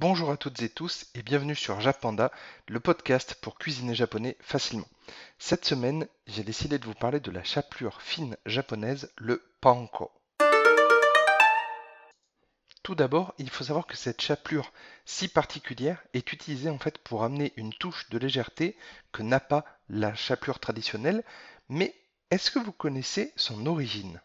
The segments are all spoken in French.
Bonjour à toutes et tous et bienvenue sur Japanda, le podcast pour cuisiner japonais facilement. Cette semaine, j'ai décidé de vous parler de la chapelure fine japonaise, le panko. Tout d'abord, il faut savoir que cette chapelure si particulière est utilisée en fait pour amener une touche de légèreté que n'a pas la chapelure traditionnelle, mais est-ce que vous connaissez son origine?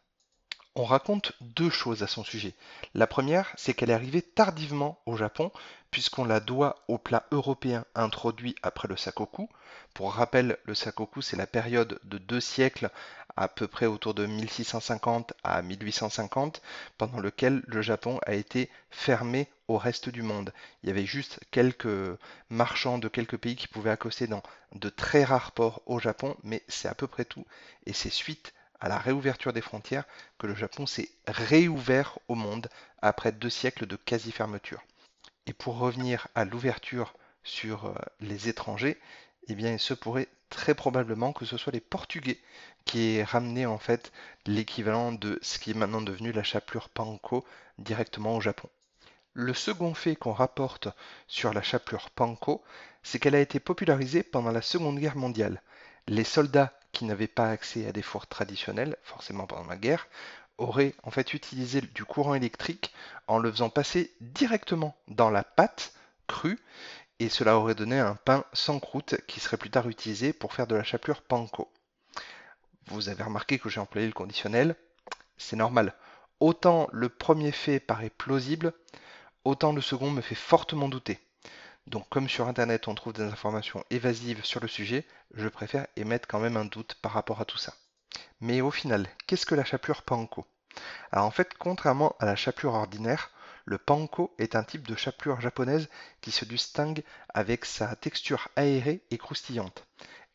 On raconte deux choses à son sujet. La première, c'est qu'elle est arrivée tardivement au Japon, puisqu'on la doit au plat européen introduit après le sakoku. Pour rappel, le sakoku, c'est la période de deux siècles, à peu près autour de 1650 à 1850, pendant lequel le Japon a été fermé au reste du monde. Il y avait juste quelques marchands de quelques pays qui pouvaient accoster dans de très rares ports au Japon, mais c'est à peu près tout. Et c'est suite à la réouverture des frontières que le Japon s'est réouvert au monde après deux siècles de quasi-fermeture. Et pour revenir à l'ouverture sur euh, les étrangers, eh bien, il se pourrait très probablement que ce soit les Portugais qui aient ramené en fait l'équivalent de ce qui est maintenant devenu la chapelure panko directement au Japon. Le second fait qu'on rapporte sur la chapelure panko, c'est qu'elle a été popularisée pendant la Seconde Guerre mondiale. Les soldats qui n'avaient pas accès à des fours traditionnels, forcément pendant la guerre, auraient en fait utilisé du courant électrique en le faisant passer directement dans la pâte crue et cela aurait donné un pain sans croûte qui serait plus tard utilisé pour faire de la chapelure panko. Vous avez remarqué que j'ai employé le conditionnel, c'est normal. Autant le premier fait paraît plausible, autant le second me fait fortement douter. Donc comme sur Internet on trouve des informations évasives sur le sujet, je préfère émettre quand même un doute par rapport à tout ça. Mais au final, qu'est-ce que la chapelure panko? Alors en fait, contrairement à la chapelure ordinaire, le panko est un type de chapelure japonaise qui se distingue avec sa texture aérée et croustillante.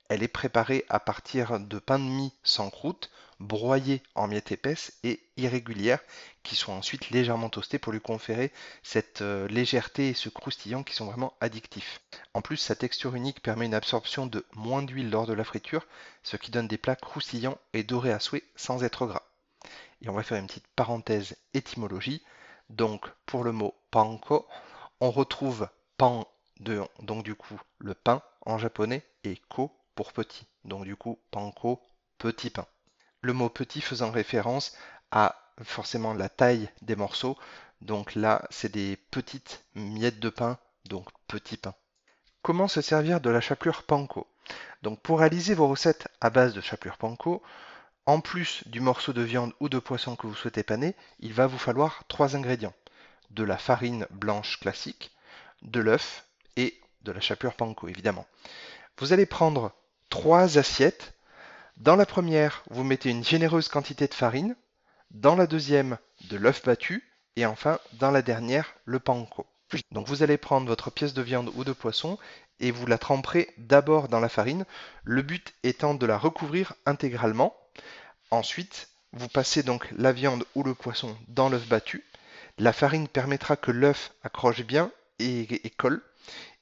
Elle est préparée à partir de pain de mie sans croûte, broyé en miettes épaisses et irrégulières, qui sont ensuite légèrement toastées pour lui conférer cette euh, légèreté et ce croustillant qui sont vraiment addictifs. En plus, sa texture unique permet une absorption de moins d'huile lors de la friture, ce qui donne des plats croustillants et dorés à souhait sans être gras. Et on va faire une petite parenthèse étymologie. Donc, pour le mot panko, on retrouve pan de, donc du coup, le pain en japonais et ko pour petit. Donc du coup, panko, petit pain. Le mot petit faisant référence à forcément la taille des morceaux. Donc là, c'est des petites miettes de pain, donc petit pain. Comment se servir de la chapelure panko? Donc pour réaliser vos recettes à base de chapelure panko, en plus du morceau de viande ou de poisson que vous souhaitez paner, il va vous falloir trois ingrédients. De la farine blanche classique, de l'œuf et de la chapelure panko évidemment. Vous allez prendre trois assiettes. Dans la première, vous mettez une généreuse quantité de farine. Dans la deuxième, de l'œuf battu. Et enfin, dans la dernière, le panko. Donc vous allez prendre votre pièce de viande ou de poisson et vous la tremperez d'abord dans la farine, le but étant de la recouvrir intégralement. Ensuite, vous passez donc la viande ou le poisson dans l'œuf battu. La farine permettra que l'œuf accroche bien et, et, colle.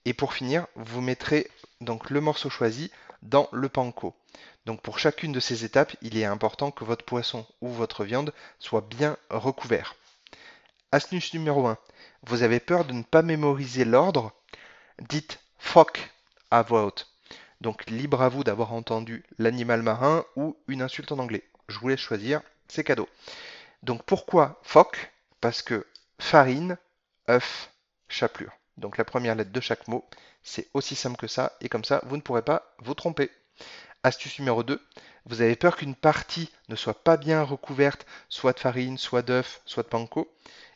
Et pour finir, vous mettrez donc le morceau choisi dans le panko. Donc pour chacune de ces étapes, il est important que votre poisson ou votre viande soit bien recouvert. Astuce numéro 1. Vous avez peur de ne pas mémoriser l'ordre? Dites fuck à voix haute. Donc libre à vous d'avoir entendu l'animal marin ou une insulte en anglais. Je vous laisse choisir, c'est cadeau. Donc pourquoi fuck Parce que farine, œuf, chapelure. Donc la première lettre de chaque mot, c'est aussi simple que ça, et comme ça, vous ne pourrez pas vous tromper. Astuce numéro 2, vous avez peur qu'une partie ne soit pas bien recouverte, soit de farine, soit d'œuf, soit de panko,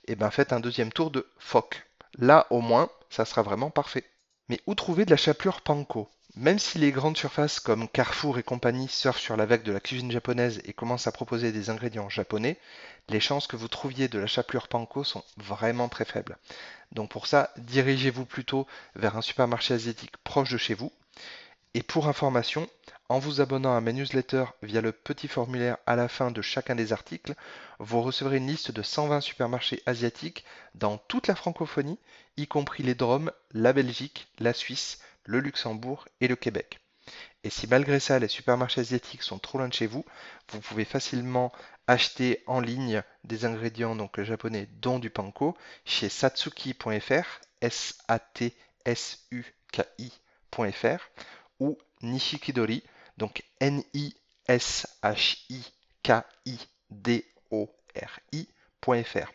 et eh bien faites un deuxième tour de phoque. Là, au moins, ça sera vraiment parfait. Mais où trouver de la chapelure panko? Même si les grandes surfaces comme Carrefour et compagnie surfent sur la vague de la cuisine japonaise et commencent à proposer des ingrédients japonais, les chances que vous trouviez de la chapelure panko sont vraiment très faibles. Donc pour ça, dirigez-vous plutôt vers un supermarché asiatique proche de chez vous. Et pour information, en vous abonnant à mes newsletters via le petit formulaire à la fin de chacun des articles, vous recevrez une liste de 120 supermarchés asiatiques dans toute la francophonie, y compris les Drômes, la Belgique, la Suisse, le Luxembourg et le Québec. Et si malgré ça les supermarchés asiatiques sont trop loin de chez vous, vous pouvez facilement acheter en ligne des ingrédients donc japonais dont du panko chez satsuki.fr, S-A-T-S-U-K-I.fr ou Nishikidori, donc N-I-S-H-I-K-I-D-O-R-I.fr.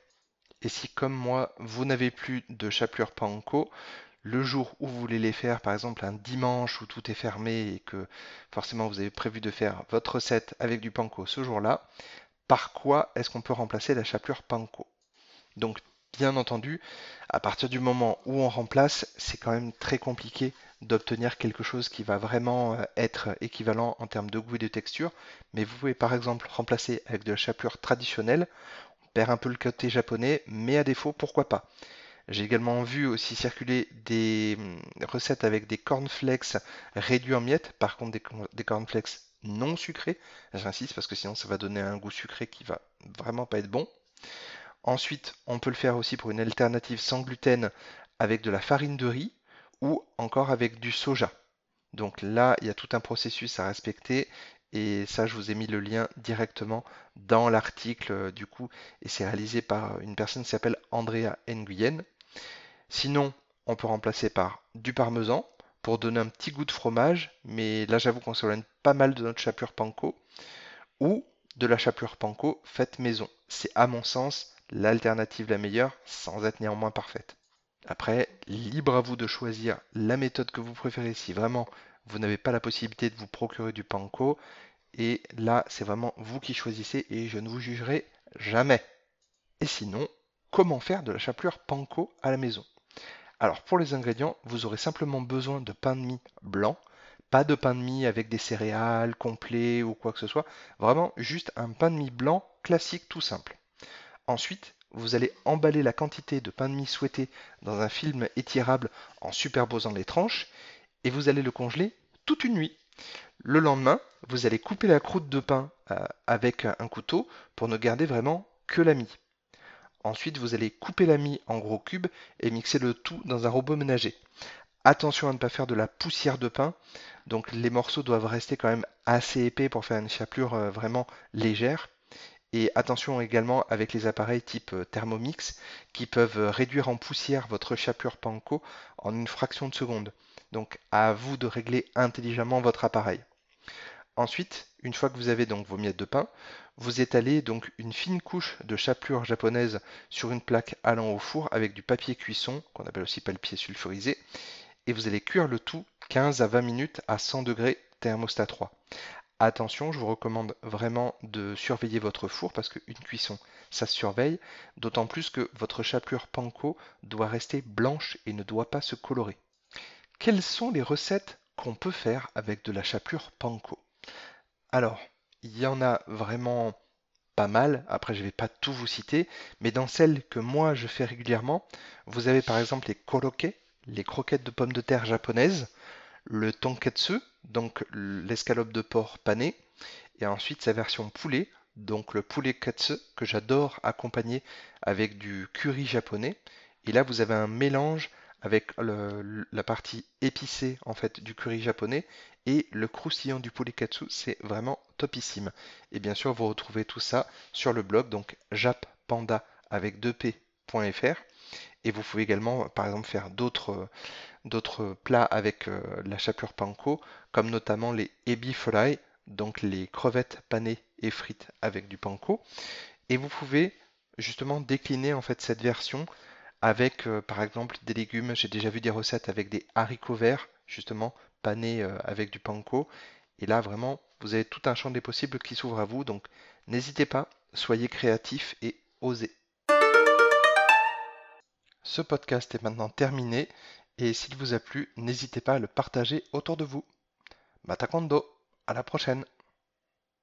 Et si comme moi, vous n'avez plus de chapelure panko, le jour où vous voulez les faire, par exemple un dimanche où tout est fermé et que forcément vous avez prévu de faire votre recette avec du panko ce jour-là, par quoi est-ce qu'on peut remplacer la chapelure panko? Donc bien entendu, à partir du moment où on remplace, c'est quand même très compliqué d'obtenir quelque chose qui va vraiment euh, être équivalent en termes de goût et de texture. Mais vous pouvez par exemple remplacer avec de la chapelure traditionnelle. On perd un peu le côté japonais, mais à défaut, pourquoi pas? J'ai également vu aussi circuler des hum, recettes avec des cornflakes réduits en miettes, par contre des, cornflakes non sucrés. J'insiste parce que sinon ça va donner un goût sucré qui va vraiment pas être bon. Ensuite, on peut le faire aussi pour une alternative sans gluten avec de la farine de riz ou encore avec du soja. Donc là, il y a tout un processus à respecter et ça, je vous ai mis le lien directement dans l'article euh, du coup et c'est réalisé par une personne qui s'appelle Andrea Nguyen. Sinon, on peut remplacer par du parmesan pour donner un petit goût de fromage, mais là j'avoue qu'on s'éloigne pas mal de notre chapelure panko, ou de la chapelure panko faite maison. C'est à mon sens l'alternative la meilleure, sans être néanmoins parfaite. Après, libre à vous de choisir la méthode que vous préférez si vraiment vous n'avez pas la possibilité de vous procurer du panko. Et là, c'est vraiment vous qui choisissez et je ne vous jugerai jamais. Et sinon, comment faire de la chapelure panko à la maison Alors pour les ingrédients, vous aurez simplement besoin de pain de mie blanc, pas de pain de mie avec des céréales complet ou quoi que ce soit, vraiment juste un pain de mie blanc classique tout simple. Ensuite, vous allez emballer la quantité de pain de mie souhaité dans un film étirable en superposant les tranches et vous allez le congeler toute une nuit. Le lendemain, vous allez couper la croûte de pain euh, avec un couteau pour ne garder vraiment que la mie. Ensuite, vous allez couper la mie en gros cubes et mixer le tout dans un robot ménager. Attention à ne pas faire de la poussière de pain. Donc les morceaux doivent rester quand même assez épais pour faire une chapelure euh, vraiment légère. Et attention également avec les appareils type euh, Thermomix qui peuvent euh, réduire en poussière votre chapelure panko en une fraction de seconde. Donc à vous de régler intelligemment votre appareil. Ensuite, une fois que vous avez donc vos miettes de pain, vous étalez donc une fine couche de chapelure japonaise sur une plaque allant au four avec du papier cuisson, qu'on appelle aussi papier sulfurisé, et vous allez cuire le tout 15 à 20 minutes à 100 degrés thermostat 3. Attention, je vous recommande vraiment de surveiller votre four parce qu'une cuisson, ça se surveille, d'autant plus que votre chapelure panko doit rester blanche et ne doit pas se colorer. Quelles sont les recettes qu'on peut faire avec de la chapelure panko? Alors, il y en a vraiment pas mal. Après, je ne vais pas tout vous citer, mais dans celles que moi je fais régulièrement, vous avez par exemple les koroke, les croquettes de pommes de terre japonaises, le tonkatsu, donc l'escalope de porc pané, et ensuite sa version poulet, donc le poulet katsu que j'adore accompagner avec du curry japonais. Et là, vous avez un mélange avec la partie épicée en fait du curry japonais et le croustillant du poulet katsu, c'est vraiment topissime. Et bien sûr, vous retrouvez tout ça sur le blog, donc jappanda avec 2p.fr. Et vous pouvez également, par exemple, faire d'autres plats avec euh, la chapelure panko, comme notamment les ebi fry, donc les crevettes panées et frites avec du panko. Et vous pouvez justement décliner en fait cette version avec euh, par exemple des légumes. J'ai déjà vu des recettes avec des haricots verts, justement panés euh, avec du panko. Et là vraiment, vous avez tout un champ des possibles qui s'ouvre à vous. Donc n'hésitez pas, soyez créatifs et osez. Ce podcast est maintenant terminé et s'il vous a plu, n'hésitez pas à le partager autour de vous. Matakondo, à la prochaine